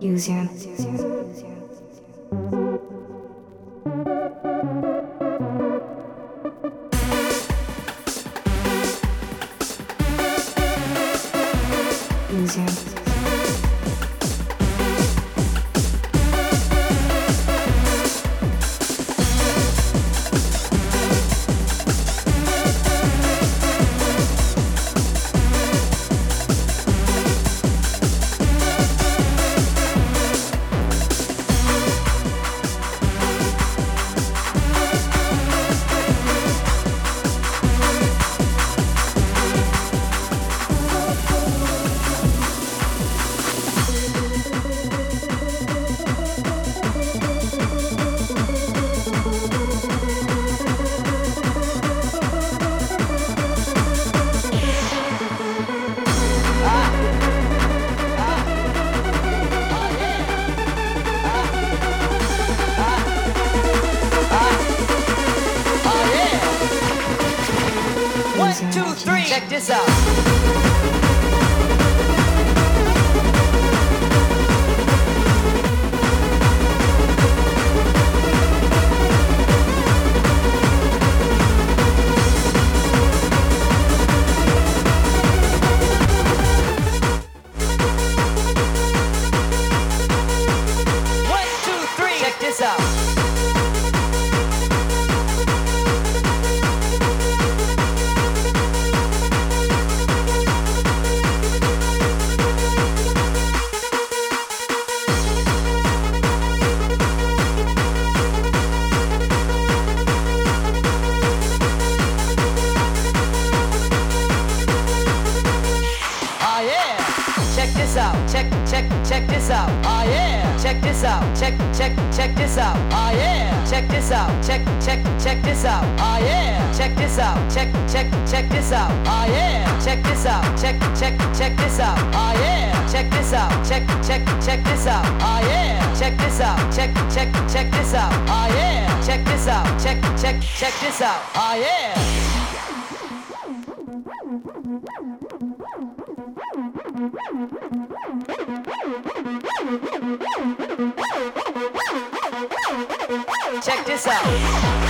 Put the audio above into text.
Use your this out. Oh yeah. Check this out.